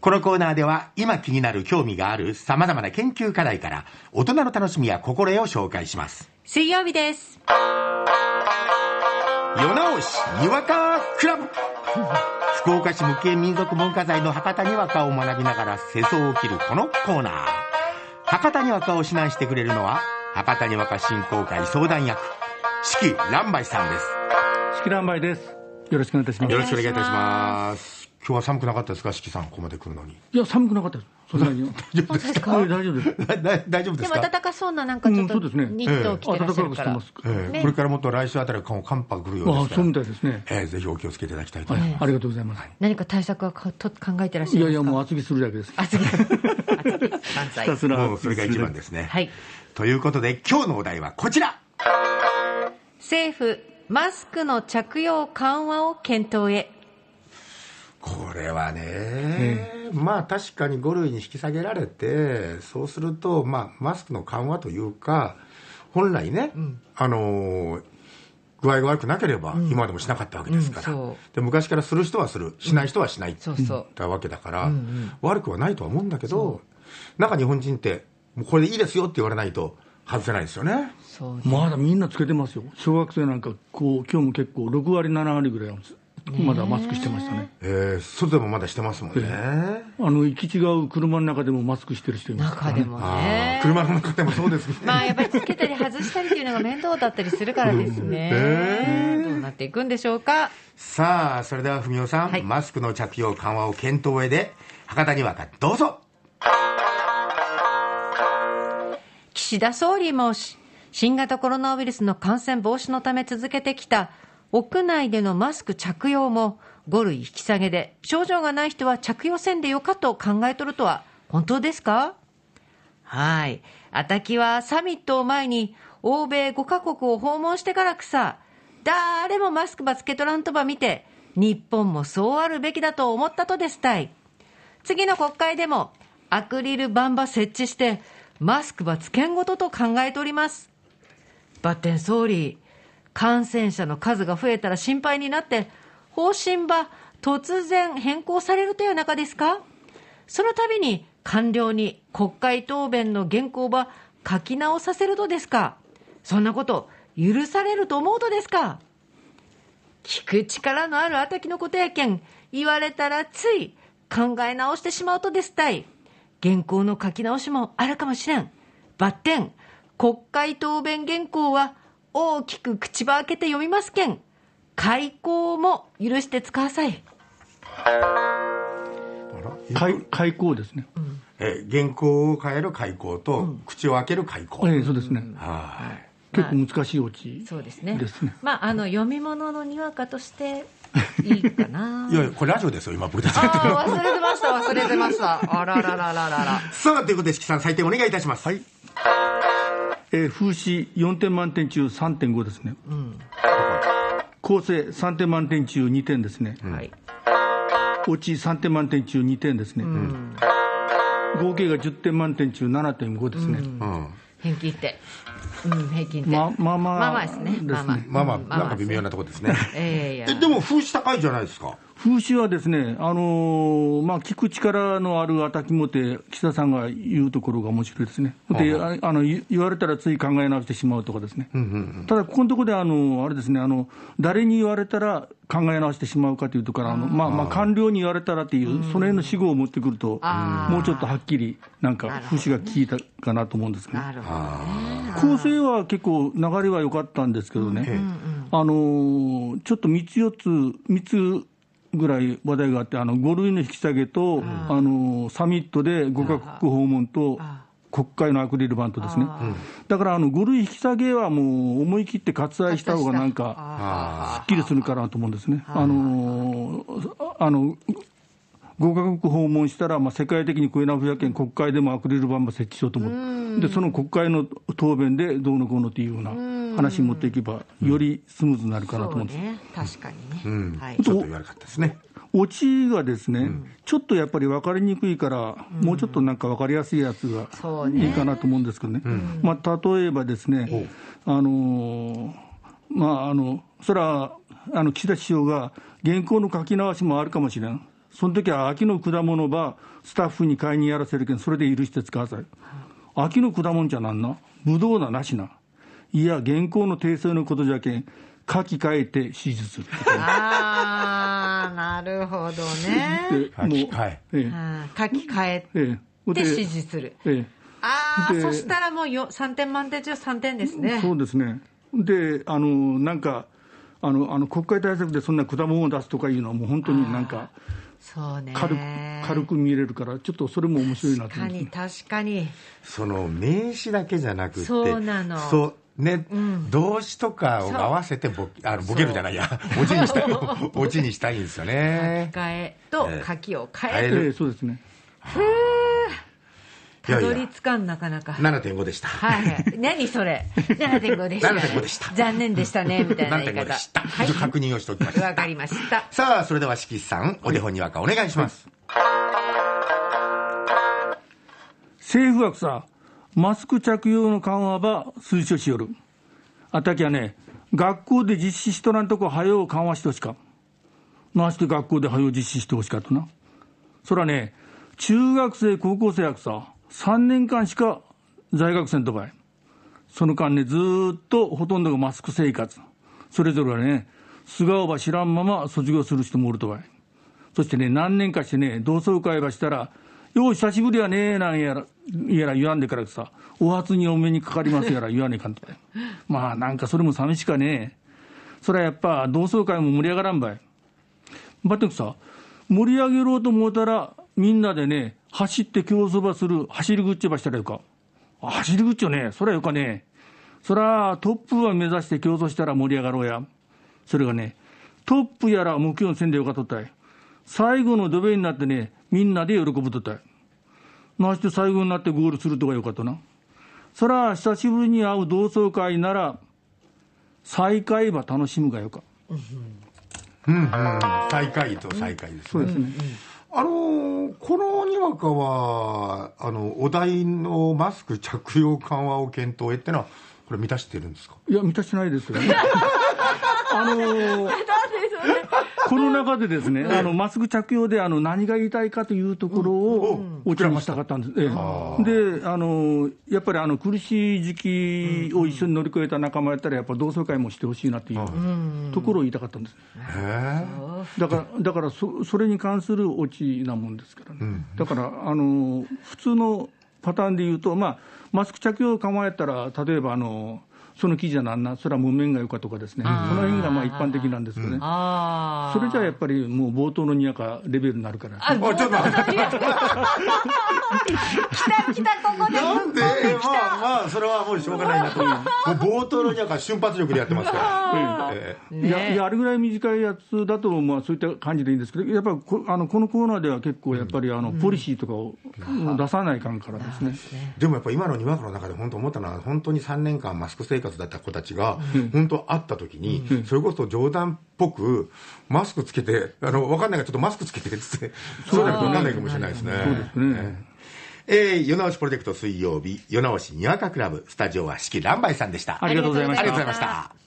このコーナーでは今気になる興味がある様々な研究課題から大人の楽しみや心得を紹介します。水曜日です。夜直しにわかクラブ福岡市無形民族文化財の博多にわかを学びながら世相を切るこのコーナー博多にわかを指南してくれるのは博多にわか振興会相談役四季蘭梅さんです式乱梅です。よろしくお願いいたします。よろしくお願いいたします今日は寒くなかったですか四季さんここまで来るのにいや、寒くなかったです。そんなに。大丈夫ですか？はい、大丈夫です。大丈夫で か？ですも暖かそうななんかちょっとうんそうですねニットを着てらっしゃるから。暖かくしてねええこれからもっと来週あたりは寒波来るようですあからそうみたいですね。ええぜひお気をつけていただきたいとはい思います、ありがとうございます。何か対策はかと考えてらっしゃいいますか？やいや、もう厚着するだけです。あ次。あ次。万歳ひたすら。もうそれが一番ですね、はい。ということで今日のお題はこちら政府、マスクの着用緩和を検討へ。これはね、まあ確かに5類に引き下げられて、そうすると、まあ、マスクの緩和というか、本来ね、あのー具合が悪くなければ、今までもしなかったわけですから、うんそう。で昔からする人はする、しない人はしない、そうそう。だわけだから、悪くはないとは思うんだけど、なんか日本人って、もうこれでいいですよって言われないと、外せないですよね。ねまだみんなつけてますよ。小学生なんか、こう、今日も結構6割、7割ぐらいはまだマスクしてましたね。えー外でもまだしてますもんね。あの、行き違う車の中でもマスクしてる人いますからね。中でもあねー。車の中でもそうですね。まあやっぱりつけたり外したりっていうのが面倒だったりするからですね。どうなっていくんでしょうか？さあ、それでは文雄さん、はいマスクの着用緩和を検討へで、博多にわかどうぞ。岸田総理もし新型コロナウイルスの感染防止のため続けてきた屋内でのマスク着用も5類引き下げで症状がない人は着用せんでよかと考えとるとは本当ですか？はい。あたきはサミットを前に欧米5カ国を訪問してからくさ、誰もマスクばつけとらんとば見て、日本もそうあるべきだと思ったとですたい。次の国会でもアクリル板ば設置して、マスクばつけんごとと考えております。バッテン総理、感染者の数が増えたら心配になって、方針ば突然変更されるという中ですか？その度に官僚に国会答弁の原稿ば書き直させるとですか？そんなこと許されると思うとですか？聞く力のあるあたきのことやけん、言われたらつい考え直してしまうとですたい。原稿の書き直しもあるかもしれん。バッテン、国会答弁原稿は大きく口ば開けて読みますけん。開口も許して使わさい。開開口ですね。えー原稿を変える開口と、口を開ける開口。ええ、そうですね。はい結構難しいオチ。そうですね。ですねまあ、あの、読み物のにわかとしていいかな。いやいや、これラジオですよ、今僕たち忘れてました、忘れてました。あらららららら。さあ、ということで、四季さん、採点お願いいたします。はい。えー風刺4点満点中3.5ですね。構成3点満点中2点ですね。はい。落ち3点満点中2点ですね。合計が10点満点中7.5ですね。うん。平均点。うん、平均点。ままあまあまあまあですね。まあまあ。まあなんか微妙なところですね。ええいやえ、でも、風刺高いじゃないですか。風刺はですね、あのーまあ、聞く力のあるあたきもて、岸田さんが言うところが面白いですね。で、ああの言言われたらつい考え直してしまうとかですね。ただ、ここのところで、あの、あれですね、あの、誰に言われたら考え直してしまうかというところから、あの、まあ、まあ、官僚に言われたらっていう、その辺の死語を持ってくると、もうちょっとはっきり、なんか、風刺が効いたかなと思うんですけど。構成は結構流れは良かったんですけどね、あのーちょっと3つ4つ、3つぐらい話題があって、あの5類の引き下げと、あのーサミットで5カ国訪問とあ、国会のアクリル板とですね、だからあの5類引き下げはもう思い切って割愛した方がなんか、あすっきりするかなと思うんですね。あのーあの5カ国訪問したら、まあ、世界的にコエナフやけん国会でもアクリル板も設置しようと思って、でその国会の答弁でどうのこうのっていうような話に持っていけば、よりスムーズになるかなと思うんです。ね。確かにね。うん。はいちょっと言わなかったですね。オチがですね、ちょっとやっぱり分かりにくいから、もうちょっとなんか分かりやすいやつがいいかなと思うんですけどね、まあ、例えばですね、あのーまあ、あのそれはあの岸田首相が原稿の書き直しもあるかもしれん、その時は秋の果物ばスタッフに買いにやらせるけん、それで許して使わさい。秋の果物じゃなんな、ぶどうななしな。いや、現行の訂正のことじゃけん、書き換えて指示する。ああ、なるほどね。書き換え。え書き換えええて指示する。ええああ、でそしたらもうよ3点満点中3点ですね。そうですね。で、あの、なんか、あの、あの国会対策でそんな果物を出すとかいうのはもう本当になんか、そうね。軽く、軽く見れるから、ちょっとそれも面白いなと確かに、思います、確かに。その名詞だけじゃなくて、そうなのそうね、動詞とかを合わせてボあのボケるじゃないや、オチにしたい、オチにしたいんですよね。書き換えとええ書きを変える。変えるええそうですね。いやいやたどり着かんなかなか。7.5でした。はいはい。何それ ?7.5 でした。7.5でした残念でしたね、みたいな言い7.5方。でした。はい。確認をしておきました。わかりました。さあ、それでは、しきさん、お手本にわかお願いします。政府はさ、マスク着用の緩和ば推奨しよる。あたきゃね、学校で実施しとらんとこ、はよう緩和してほしか。なして学校ではよう実施してほしかとな。そらね、中学生、高校生やくさ、3年間しか在学生とばい。その間ね、ずーっとほとんどがマスク生活。それぞれはね、素顔ば知らんまま卒業する人もおるとばい。そしてね、何年かしてね、同窓会ばしたら、よう久しぶりやねなんやら、やら言わんでからさ、お初にお目にかかりますやら言わねえかんとか。まあなんかそれも寂しかねそれはやっぱ同窓会も盛り上がらんばい。ばってくさ、盛り上げろうと思ったら、みんなでね、走って競走ばする、走り口ばしたらよか。あ走り口よね、そらよかね。そらトップは目指して競争したら盛り上がろうや。それがね、トップやら目標せんでよかとったい。最後の土塀になってね、みんなで喜ぶとったい。なして最後になってゴールするとかよかとな。そら、久しぶりに会う同窓会なら、再会ば楽しむがよか。うんうん、最下位と最下位ですね。そうですね。あのーこのにわかは、あの、お題のマスク着用緩和を検討へってのは、これ満たしてるんですか？いや、満たしてないですよね。あのー この中でですね、あのマスク着用であの何が言いたいかというところをお茶にしたかったんです。ええ。で、あのやっぱりあの苦しい時期を一緒に乗り越えた仲間やったら、やっぱ同窓会もしてほしいなっていうところを言いたかったんです。へだから、だからそそれに関するオチなもんですからね。だから、あの普通のパターンで言うと、まあ、マスク着用緩和やったら、例えばあの、その記事はなんな、それは木綿がよかとかですね、その辺がまあ一般的なんですけどね。ああ。それじゃやっぱりもう冒頭のにやかレベルになるから。あ、ちょっと待って。来た来た、ここで。なんで、まあまあ、それはもうしょうがないなと。もう冒頭のにはか瞬発力でやってますから。ええいやいや、あれぐらい短いやつだと、まあ、そういった感じでいいんですけど、やっぱりこあのこのコーナーでは結構、やっぱりあの、ポリシーとかを出さないかんからですね。でもやっぱ今のにわかの中で本当思ったのは、本当に3年間マスク生活だった子たちが、本当会った時に、それこそ冗談っぽく、マスクつけて、あの、わかんないからちょっとマスクつけてっつって、そうじゃなくてわかんないかもしれないですね。そうですね。えー、夜直しプロジェクト水曜日、夜直しにわかクラブ、スタジオは四季乱梅さんでした。ありがとうございましたありがとうございました。